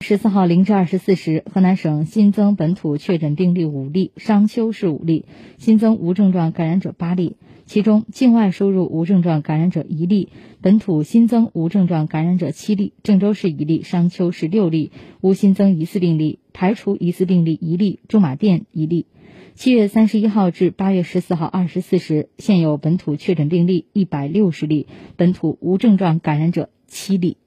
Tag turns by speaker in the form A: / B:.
A: 十四号零至二十四时河南省新增本土确诊病例五例商丘市五例新增无症状感染者八例其中境外输入无症状感染者一例本土新增无症状感染者七例郑州市一例商丘市六例无新增疑似病例排除疑似病例一例驻马店一例。七月三十一号至八月十四号二十四时现有本土确诊病例一百六十例本土无症状感染者七例。